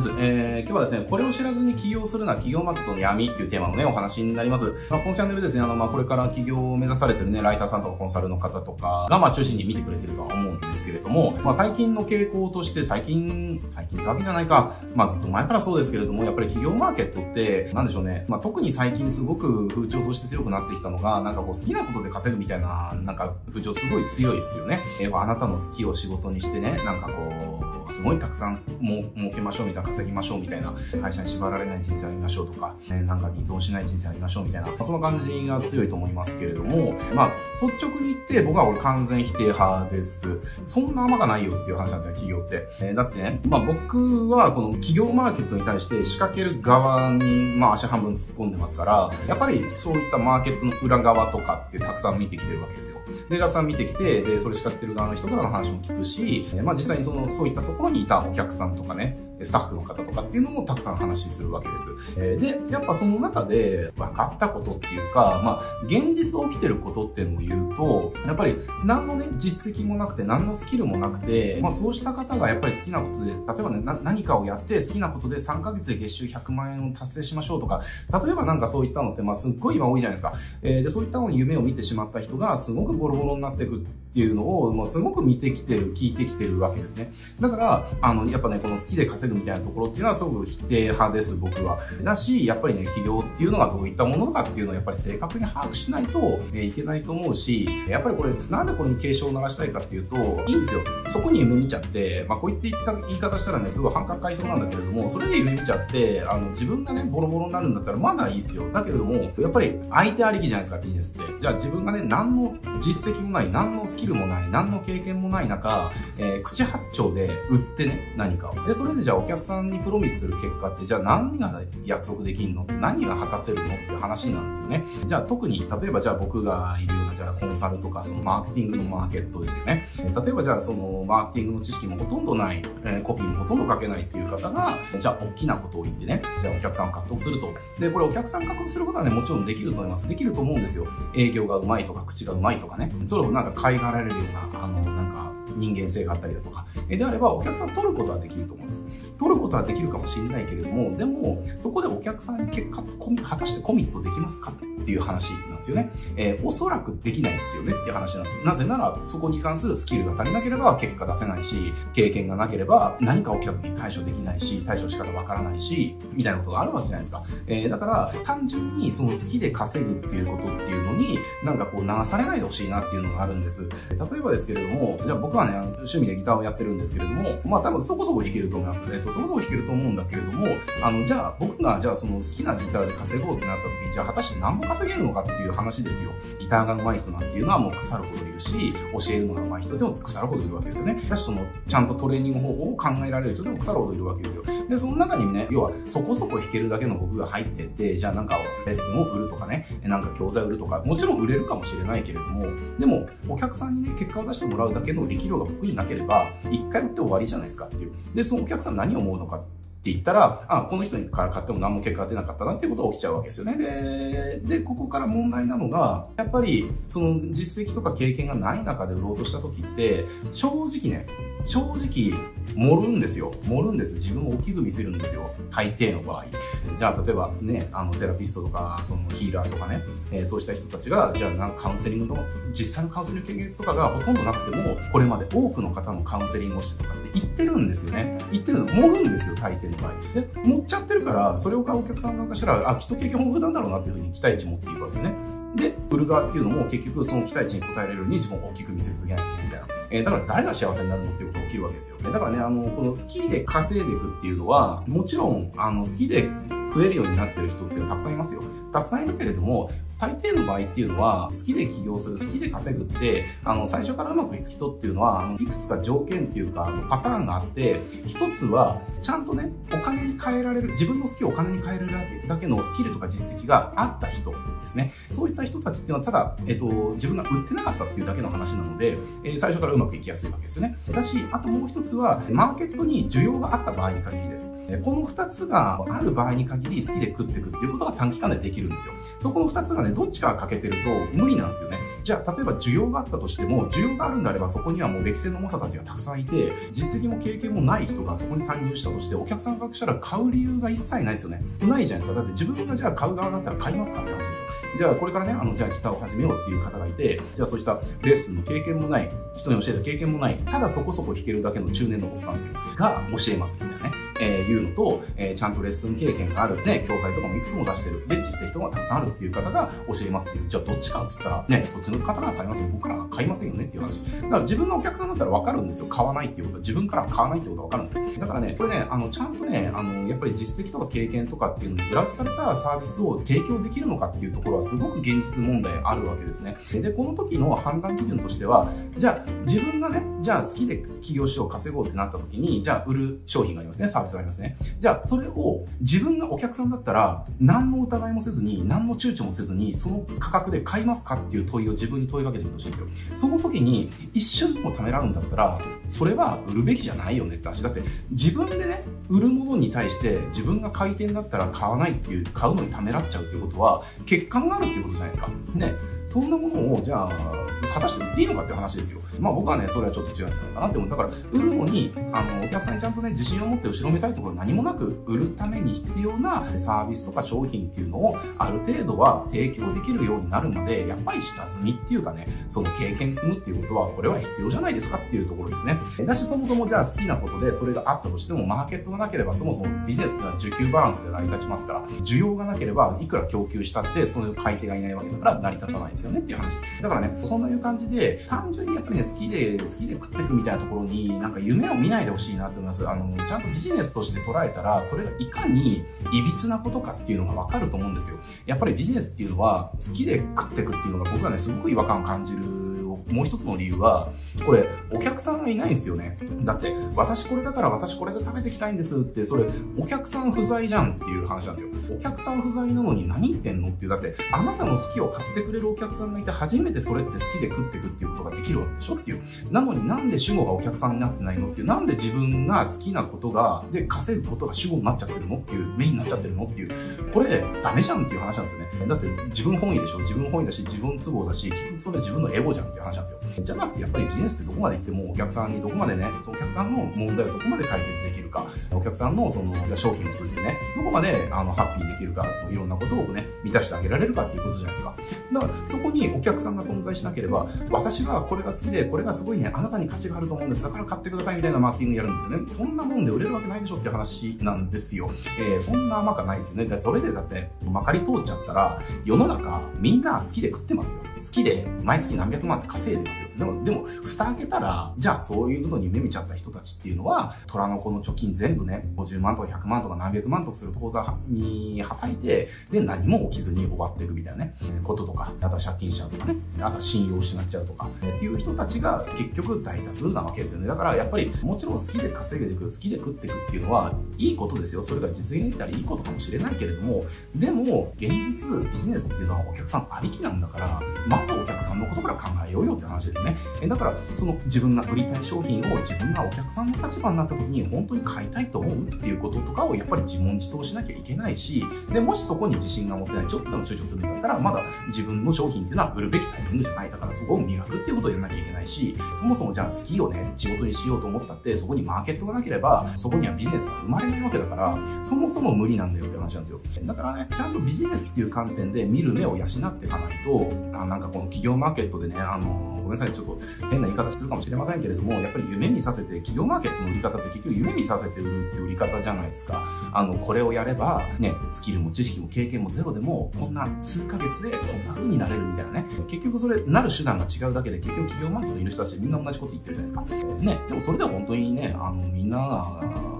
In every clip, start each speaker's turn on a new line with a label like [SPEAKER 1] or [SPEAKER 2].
[SPEAKER 1] です。えー、今日はですね、これを知らずに起業するな、企業マーケットの闇っていうテーマのね、お話になります。まあ、このチャンネルですね、あの、まあ、これから起業を目指されてるね、ライターさんとかコンサルの方とかが、まあ、中心に見てくれてるとは思うんですけれども、まあ、最近の傾向として、最近、最近ってわけじゃないか、まあ、ずっと前からそうですけれども、やっぱり企業マーケットって、なんでしょうね、まあ、特に最近すごく風潮として強くなってきたのが、なんかこう、好きなことで稼ぐみたいな、なんか風潮すごい強いですよね。えー、あなたの好きを仕事にしてね、なんかこう、すごいたくさんも儲けましょうみたいな、稼ぎましょうみたいな、会社に縛られない人生ありましょうとか、ね、なんかに依存しない人生ありましょうみたいな、その感じが強いと思いますけれども、まあ、率直に言って僕は俺完全否定派です。そんな甘がないよっていう話なんですよ、企業って。えー、だってね、まあ僕はこの企業マーケットに対して仕掛ける側に、まあ足半分突っ込んでますから、やっぱりそういったマーケットの裏側とかってたくさん見てきてるわけですよ。で、たくさん見てきて、で、それ仕掛けてる側の人からの話も聞くし、まあ実際にその、そういったとこころにいたお客さんとかね、スタッフの方とかっていうのもたくさん話するわけです。え、で、やっぱその中で分かったことっていうか、まあ、現実起きてることっていうのを言うと、やっぱり何のね、実績もなくて、何のスキルもなくて、まあそうした方がやっぱり好きなことで、例えばね、何かをやって好きなことで3ヶ月で月収100万円を達成しましょうとか、例えばなんかそういったのって、まあすっごい今多いじゃないですか。えー、で、そういったのに夢を見てしまった人がすごくボロボロになっていくっていうのを、もうすごく見てきてる、聞いてきてるわけですね。だから、あの、やっぱね、この好きで稼ぐみたいなところっていうのはすごく否定派です、僕は。だし、やっぱりね、企業っていうのがどういったものかっていうのをやっぱり正確に把握しないと、えいけないと思うし、やっぱりこれ、なんでこれに警鐘を鳴らしたいかっていうと、いいんですよ。そこに夢見ちゃって、まあ、こういった言い方したらね、すごい反感買いそうなんだけれども、それで夢見ちゃって、あの、自分がね、ボロボロになるんだったらまだいいっすよ。だけれども、やっぱり相手ありきじゃないですか、ビジネスって。じゃあ自分がね、何の実績もない、何のスキルもない、何の経験もない中、えー、口八丁で売ってね、何かを。で、それでじゃあお客さんにプロミスする結果って、じゃあ何が約束できんの？何が果たせるの？っていう話なんですよね。じゃあ特に、例えばじゃあ僕がいるような、じゃあコンサルとか、そのマーケティングのマーケットですよね。例えばじゃあそのマーケティングの知識もほとんどない、えー、コピーもほとんど書けないっていう方が、じゃあ大きなことを言ってね、じゃあお客さんを獲得すると。で、これお客さん獲得することはね、もちろんできると思います。できると思うんですよ。営業がうまいとか、口がうまいとかね。それをなんか買いがられるような、あの、なんか、人間性があったりだとか、えであればお客さん取ることはできると思うんです。取ることはできるかもしれないけれども、でも、そこでお客さんに結果、果たしてコミットできますかっていう話なんですよね。えー、おそらくできないですよねっていう話なんです。なぜなら、そこに関するスキルが足りなければ結果出せないし、経験がなければ何か起きた時に対処できないし、対処仕方わからないし、みたいなことがあるわけじゃないですか。えー、だから、単純にその好きで稼ぐっていうことっていうのに、なんかこう流されないでほしいなっていうのがあるんです。例えばですけれども、じゃあ僕はね、趣味でギターをやってるんですけれども、まあ多分そこそこ弾けると思います。えっ、ー、と、そこそこ弾けると思うんだけれども、あの、じゃあ僕がじゃあその好きなギターで稼ごうってなった時に、じゃあ果たして何も稼げるのかっていう話ですよ。ギターが上手い人なんていうのはもう腐るほどいるし、教えるのが上手い人でも腐るほどいるわけですよね。だしその、ちゃんとトレーニング方法を考えられる人でも腐るほどいるわけですよ。で、その中にね、要はそこそこ弾けるだけの僕が入ってって、じゃあなんかレッスンを売るとかね、なんか教材を売るとか、もちろん売れるかもしれないけれども、でもお客さんにね、結果を出してもらうだけの力量が僕になければ、一回売って終わりじゃないですかっていう。で、そのお客さん何を思うのかって言ったら、あ、この人から買っても何も結果が出なかったなっていうことが起きちゃうわけですよね。で、で、ここから問題なのが、やっぱり、その実績とか経験がない中で売ろうとした時って、正直ね、正直、盛るんですよ。盛るんです。自分を大きく見せるんですよ。大抵の場合。じゃあ、例えばね、あの、セラピストとか、そのヒーラーとかね、えー、そうした人たちが、じゃあ、なんカウンセリングの、実際のカウンセリング経験とかがほとんどなくても、これまで多くの方のカウンセリングをしてとかって言ってるんですよね。言ってるの、盛るんですよ、大抵の場合。で、盛っちゃってるから、それを買うお客さんなんかしたら、あ、きっと経験豊富なんだろうなっていうふうに期待値持っていくわけですね。で、売る側っていうのも結局その期待値に応えられるように自分を大きく見せ続けないみたいな。えー、だから誰が幸せになるのっていうことが起きるわけですよね。だからね、あの、この好きで稼いでいくっていうのは、もちろん、あの、好きで増えるようになってる人っていうのはたくさんいますよ。たくさんいるけれども、大抵の場合っていうのは、好きで起業する、好きで稼ぐって、あの、最初からうまくいく人っていうのは、あの、いくつか条件っていうか、あの、パターンがあって、一つは、ちゃんとね、お金に変えられる、自分の好きをお金に変えるだけだけのスキルとか実績があった人ですね。そういった人たちっていうのは、ただ、えっと、自分が売ってなかったっていうだけの話なので、えー、最初からうまくいきやすいわけですよね。だし、あともう一つは、マーケットに需要があった場合に限りです。この二つがある場合に限り、好きで食っていくっていうことが短期間でできるんですよ。そこの二つがね、ね、どっちかが欠けてると無理なんですよね。じゃあ、例えば需要があったとしても、需要があるんであればそこにはもう歴戦の猛者たちがたくさんいて、実績も経験もない人がそこに参入したとして、お客さんがしたら買う理由が一切ないですよね。ないじゃないですか。だって自分がじゃあ買う側だったら買いますかって話ですよ。じゃあこれからね、あの、じゃあギターを始めようっていう方がいて、じゃあそうしたレッスンの経験もない、人に教えた経験もない、ただそこそこ弾けるだけの中年のおっさんす。が教えますみたいなね。えー、いうのと、えー、ちゃんとレッスン経験がある、ね、教材とかもいくつも出してる。で、実績とかたくさんあるっていう方が教えますっていう。じゃあどっちかっつったら、ね、そっちの方が買いますよ。僕らが買いませんよねっていう話。だから自分のお客さんだったらわかるんですよ。買わないっていうことは。自分から買わないってことはわかるんですよ。だからね、これね、あの、ちゃんとね、あの、やっぱり実績とか経験とかっていうのに裏打ちされたサービスを提供できるのかっていうところはすごく現実問題あるわけですね。で、この時の判断基準としては、じゃあ自分がね、じゃあ好きで起業しよう、稼ごうってなった時に、じゃあ売る商品がありますね。サービスがありますね。じゃあ、それを自分がお客さんだったら、何の疑いもせずに、何の躊躇もせずに、その価格で買いますかっていう問いを自分に問いかけてみてほしいんですよ。その時に、一瞬でもためらうんだったら、それは売るべきじゃないよねって話。だって、自分でね、売るものに対して、自分が買い手だったら買わないっていう、買うのにためらっちゃうっていうことは、欠陥があるっていうことじゃないですか。ね。そんなものを、じゃあ、果たして売っていいのかっていう話ですよ。まあ僕はね、それはちょっと違うんじゃないかなって思う。だから、売るのに、あの、お客さんにちゃんとね、自信を持って後ろめたいところ何もなく売るために必要なサービスとか商品っていうのを、ある程度は提供できるようになるまで、やっぱり下積みっていうかね、その経験積むっていうことは、これは必要じゃないですかっていうところですね。だし、そもそもじゃあ好きなことでそれがあったとしても、マーケットがなければ、そもそもビジネスっていうのは需給バランスで成り立ちますから、需要がなければ、いくら供給したって、その買い手がいないわけだから成り立たないですですよねっていう話。だからね、そんないう感じで、単純にやっぱりね、好きで、好きで食っていくみたいなところに、なんか夢を見ないでほしいなって思います。あの、ちゃんとビジネスとして捉えたら、それがいかにいびつなことかっていうのがわかると思うんですよ。やっぱりビジネスっていうのは、好きで食っていくっていうのが僕はね、すごく違和感を感じるもう一つの理由は、これ、お客さんがいないんですよね。だって、私これだから私これで食べていきたいんですって、それ、お客さん不在じゃんっていう話なんですよ。お客さん不在なのに何言ってんのっていう、だって、あなたの好きを買ってくれるお客さんがいて、初めてそれって好きで食ってくっていうことができるわけでしょっていう。なのになんで主語がお客さんになってないのっていう、なんで自分が好きなことが、で、稼ぐことが主語になっちゃってるのっていう、メインになっちゃってるのっていう、これ、ダメじゃんっていう話なんですよね。だって、自分本位でしょ自分本位だし、自分都合だし、結局それ自分のエゴじゃんっていう話なんですよ。じゃなくて、やっぱりビジネスってどこまで行っても、お客さんにどこまでね、そのお客さんの問題をどこまで解決できるか、お客さんのその商品を通じてね、どこまであのハッピーできるか、いろんなことをね、満たしてあげられるかっていうことじゃないですか。だから、そこにお客さんが存在しなければ、私はこれが好きで、これがすごいね、あなたに価値があると思うんです。だから買ってくださいみたいなマーケティングやるんですよね。そんなもんで売れるわけないでしょって話なんですよ。えー、そんな甘くないですよね。それでだって、まかり通っちゃったら、世の中、みんな好きで食ってますよ。好きで、毎月何百万って稼いでますよ。でも、でも、蓋開けたら、じゃあそういうのに夢見ちゃった人たちっていうのは、虎の子の貯金全部ね、50万とか100万とか何百万とかする口座にはたいて、で、何も起きずに終わっていくみたいなね、こととか、あとは借金しちゃうとかね、あとは信用を失っちゃうとか、っていう人たちが結局大多数なわけですよね。だからやっぱり、もちろん好きで稼げていく、好きで食っていくっていうのは、いいことですよ。それが実現できたらいいことかもしれないけれども、でも、現実、ビジネスっていうのはお客さんありきなんだから、まずお客さんのことから考えようよって話ですよね。だから、その自分が売りたい商品を自分がお客さんの立場になった時に本当に買いたいと思うっていうこととかをやっぱり自問自答しなきゃいけないし、で、もしそこに自信が持てない、ちょっとでも躊躇するんだったら、まだ自分の商品っていうのは売るべきタイミングじゃない。だからそこを磨くっていうことをやらなきゃいけないし、そもそもじゃあ好きをね、仕事にしようと思ったって、そこにマーケットがなければ、そこにはビジネスが生まれないわけだから、そもそも無理なんだよって話なんですよ。だからね、ちゃんとビジネスっていう観点で見る目を養っていかないと、あなんかこの企業マーケットでね、あの、ごめんなさい、ちょっと変な言い方するかもしれませんけれども、やっぱり夢見させて、企業マーケットの売り方って結局夢見させて売るって売り方じゃないですか。あの、これをやれば、ね、スキルも知識も経験もゼロでも、こんな数ヶ月でこんな風になれるみたいなね。結局それ、なる手段が違うだけで、結局企業マーケットにいる人たちみんな同じこと言ってるじゃないですか。ね、でもそれでは本当にね、あの、みんなが、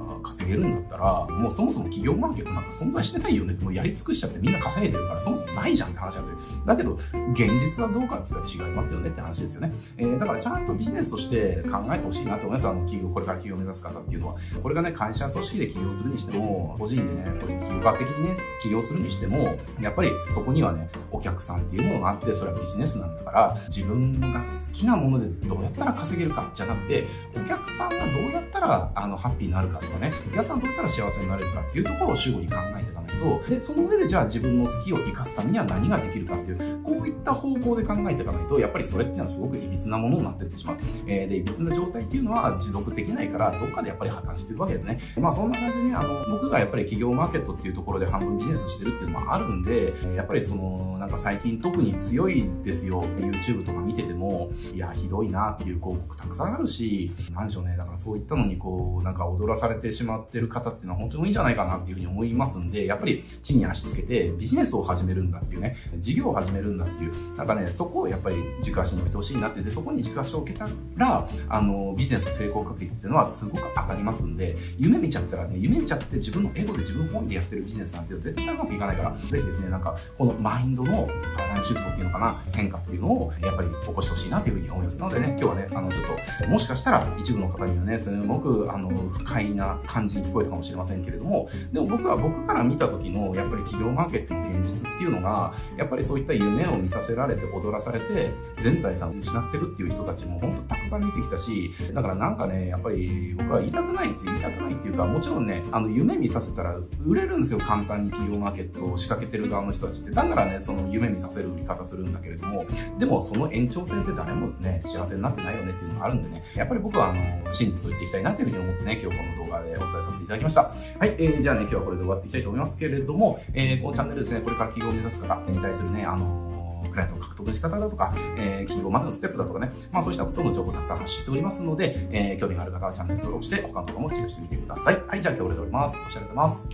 [SPEAKER 1] げるんだったら、もうそもそも企業マーケットなんか存在してないよねって、もうやり尽くしちゃってみんな稼いでるから、そもそもないじゃんって話なんですよ。だけど、現実はどうかって言ったら違いますよねって話ですよね。えー、だからちゃんとビジネスとして考えてほしいなと思います。あの、企業、これから企業を目指す方っていうのは。これがね、会社組織で起業するにしても、個人でね、これ企業家的にね、起業するにしても、やっぱりそこにはね、お客さんっていうものがあって、それはビジネスなんだから、自分が好きなものでどうやったら稼げるかじゃなくて、お客さんがどうやったら、あの、ハッピーになるかとかね、皆さんどうやったら幸せになれるかっていうところを主語に考えていかないと、と、で、その上でじゃあ自分の好きを生かすためには何ができるかっていう、こういった方向で考えていかないと、やっぱりそれっていうのはすごく歪なものになっていってしまう。えー、で、歪な状態っていうのは持続できないから、どっかでやっぱり破綻してるわけですね。まあそんな感じでね、あの、僕がやっぱり企業マーケットっていうところで半分ビジネスしてるっていうのもあるんで、やっぱりその、なんか最近特に強いですよ。YouTube とか見てても、いや、ひどいなっていう広告たくさんあるし、なんでしょうね。だからそういったのにこう、なんか踊らされてしまってる方っていうのは本当に多いんじゃないかなっていうふうに思いますんで、やっぱり地に足つけてビジネスを始めるんだっていうね、事業を始めるんだっていう、なんかね、そこをやっぱり軸足に置いてほしいなって。で、そこに軸足を置けたら、あの、ビジネスの成功確率っていうのはすごく上がりますんで、夢見ちゃったらね、夢見ちゃって自分のエゴで自分本位でやってるビジネスなんて絶対うまくいかないから、ぜひですね、なんか、このマインドのパラダイムシフトっていうのかな、変化っていうのを、やっぱり起こしてほしいなというふうに思います。のでね、今日はね、あの、ちょっと、もしかしたら一部の方にはね、すごく、あの、不快な感じに聞こえたかもしれませんけれども、でも僕は僕から見た時の、やっぱり企業マーケットの現実っていうのが、やっぱりそういった夢を見させられて踊らされて、全財産を失ってるっていう人たちも本当たくさん見てきたし、だからなんかね、やっぱり僕は言いたくないですよ。言いたくないっていうか、もちろんね、あの、夢見させたら売れるんですよ。簡単に企業マーケットを仕掛けてる側の人たちって。だからね、その夢見させる売り方するんだけれども、でもその延長線って誰もね、幸せになってないよねっていうのがあるんでね、やっぱり僕はあの、真実を言っていきたいなというふうに思ってね、今日この動画でお伝えさせていただきました。はい、えー、じゃあね、今日はこれで終わっていきたいと思いますけど、れどもえー、このチャンネルですね、これから企業を目指す方に対するね、あのクライアントの獲得の仕方だとか、えー、企業までのステップだとかね、まあそうしたことの情報をたくさん発信しておりますので、えー、興味がある方はチャンネル登録して、他の動画もチェックしてみてください。はい、じゃあ今日はこれで終わります。お知らせます。